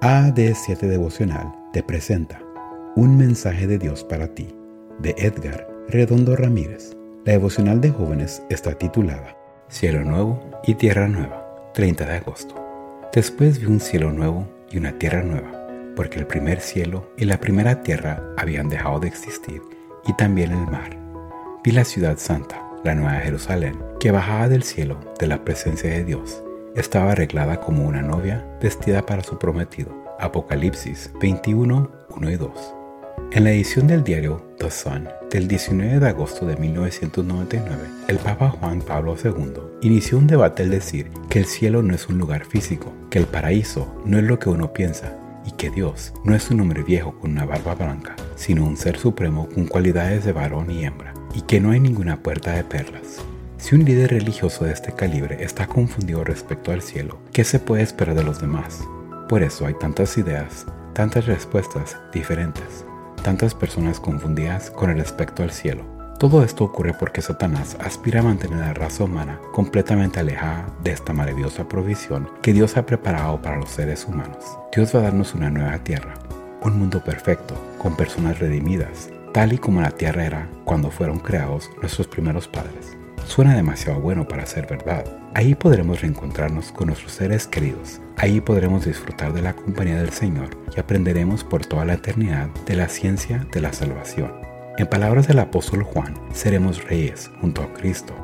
AD7 Devocional te presenta Un mensaje de Dios para ti, de Edgar Redondo Ramírez. La devocional de jóvenes está titulada Cielo Nuevo y Tierra Nueva, 30 de agosto. Después vi un cielo nuevo y una tierra nueva, porque el primer cielo y la primera tierra habían dejado de existir, y también el mar. Vi la ciudad santa, la nueva Jerusalén, que bajaba del cielo de la presencia de Dios estaba arreglada como una novia vestida para su prometido. Apocalipsis 21, 1 y 2. En la edición del diario The Sun del 19 de agosto de 1999, el Papa Juan Pablo II inició un debate al decir que el cielo no es un lugar físico, que el paraíso no es lo que uno piensa y que Dios no es un hombre viejo con una barba blanca, sino un ser supremo con cualidades de varón y hembra, y que no hay ninguna puerta de perlas. Si un líder religioso de este calibre está confundido respecto al cielo, ¿qué se puede esperar de los demás? Por eso hay tantas ideas, tantas respuestas diferentes, tantas personas confundidas con respecto al cielo. Todo esto ocurre porque Satanás aspira a mantener a la raza humana completamente alejada de esta maravillosa provisión que Dios ha preparado para los seres humanos. Dios va a darnos una nueva tierra, un mundo perfecto, con personas redimidas, tal y como la tierra era cuando fueron creados nuestros primeros padres. Suena demasiado bueno para ser verdad. Ahí podremos reencontrarnos con nuestros seres queridos. Ahí podremos disfrutar de la compañía del Señor y aprenderemos por toda la eternidad de la ciencia de la salvación. En palabras del apóstol Juan, seremos reyes junto a Cristo.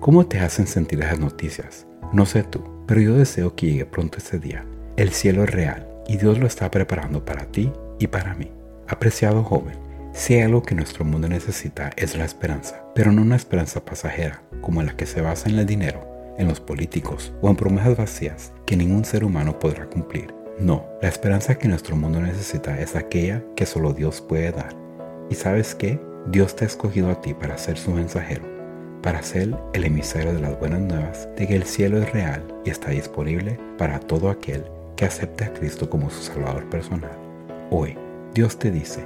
¿Cómo te hacen sentir esas noticias? No sé tú, pero yo deseo que llegue pronto ese día. El cielo es real y Dios lo está preparando para ti y para mí. Apreciado joven, si algo que nuestro mundo necesita es la esperanza, pero no una esperanza pasajera, como la que se basa en el dinero, en los políticos o en promesas vacías que ningún ser humano podrá cumplir. No, la esperanza que nuestro mundo necesita es aquella que solo Dios puede dar. ¿Y sabes qué? Dios te ha escogido a ti para ser su mensajero, para ser el emisario de las buenas nuevas de que el cielo es real y está disponible para todo aquel que acepte a Cristo como su Salvador personal. Hoy, Dios te dice,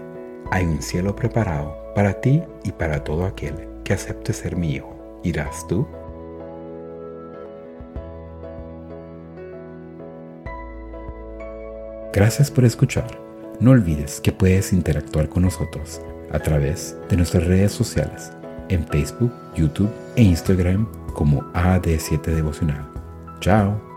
hay un cielo preparado para ti y para todo aquel que acepte ser mi hijo. ¿Irás tú? Gracias por escuchar. No olvides que puedes interactuar con nosotros a través de nuestras redes sociales en Facebook, YouTube e Instagram como AD7 Devocional. Chao.